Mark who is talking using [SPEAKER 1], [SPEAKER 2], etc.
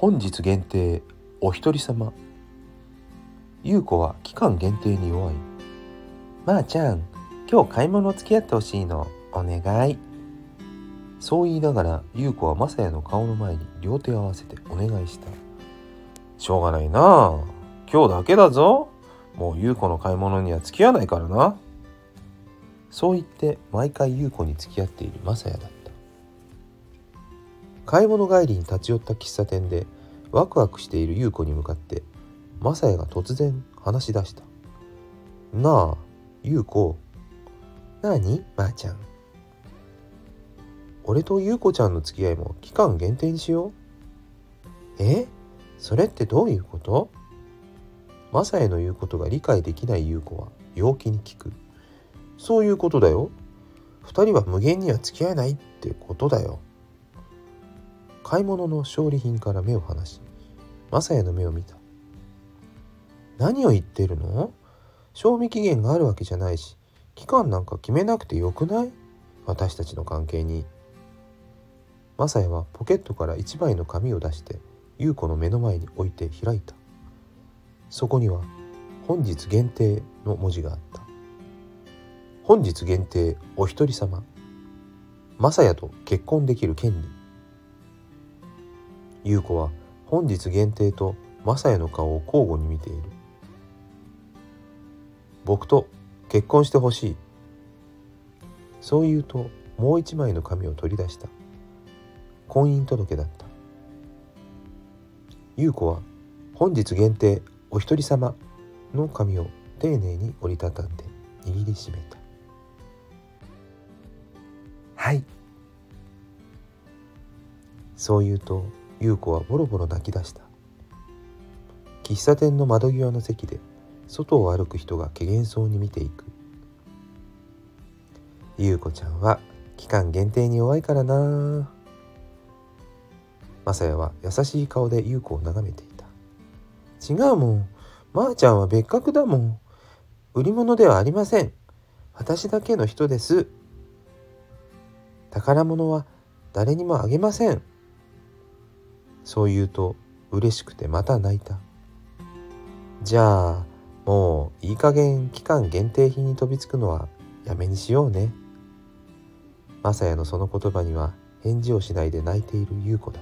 [SPEAKER 1] 本日限定お一人様。優子は期間限定に弱い。まー、あ、ちゃん今日買い物付き合ってほしいのお願い。そう言いながら優子はマサヤの顔の前に両手を合わせてお願いした。しょうがないな。あ今日だけだぞ。もう優子の買い物には付き合わないからな。そう言って毎回優子に付き合っているマサヤだ。った買い物帰りに立ち寄った喫茶店でワクワクしている優子に向かってマサヤが突然話し出した「なあ優子。なにまー、あ、ちゃん。俺と優子ちゃんの付き合いも期間限定にしよう。え？それってどういうこと？マサヤの言うことが理解できない優子は陽気に聞く。そういうことだよ。二人は無限には付き合えないってことだよ。買い物の勝利品から目を離しマサヤの目を見た。何を言ってるの？賞味期限があるわけじゃないし期間なんか決めなくてよくない？私たちの関係に。マサヤはポケットから一枚の紙を出して優子の目の前に置いて開いた。そこには本日限定の文字があった。本日限定お一人様。マサヤと結婚できる権利。優子は本日限定とマサヤの顔を交互に見ている。僕と結婚してほしい。そう言うともう一枚の紙を取り出した。婚姻届だった。優子は本日限定お一人様の紙を丁寧に折りたたんで握りしめた。はい。そう言うと優子はボロボロ泣き出した。喫茶店の窓際の席で外を歩く人が怪げんそうに見ていく。優子ちゃんは期間限定に弱いからな。マサヤは優しい顔で優子を眺めていた。違うもん。まー、あ、ちゃんは別格だもん。売り物ではありません。私だけの人です。宝物は誰にもあげません。そう言うと嬉しくてまた泣いた。じゃあもういい加減期間限定品に飛びつくのはやめにしようね。マサヤのその言葉には返事をしないで泣いている優子だ。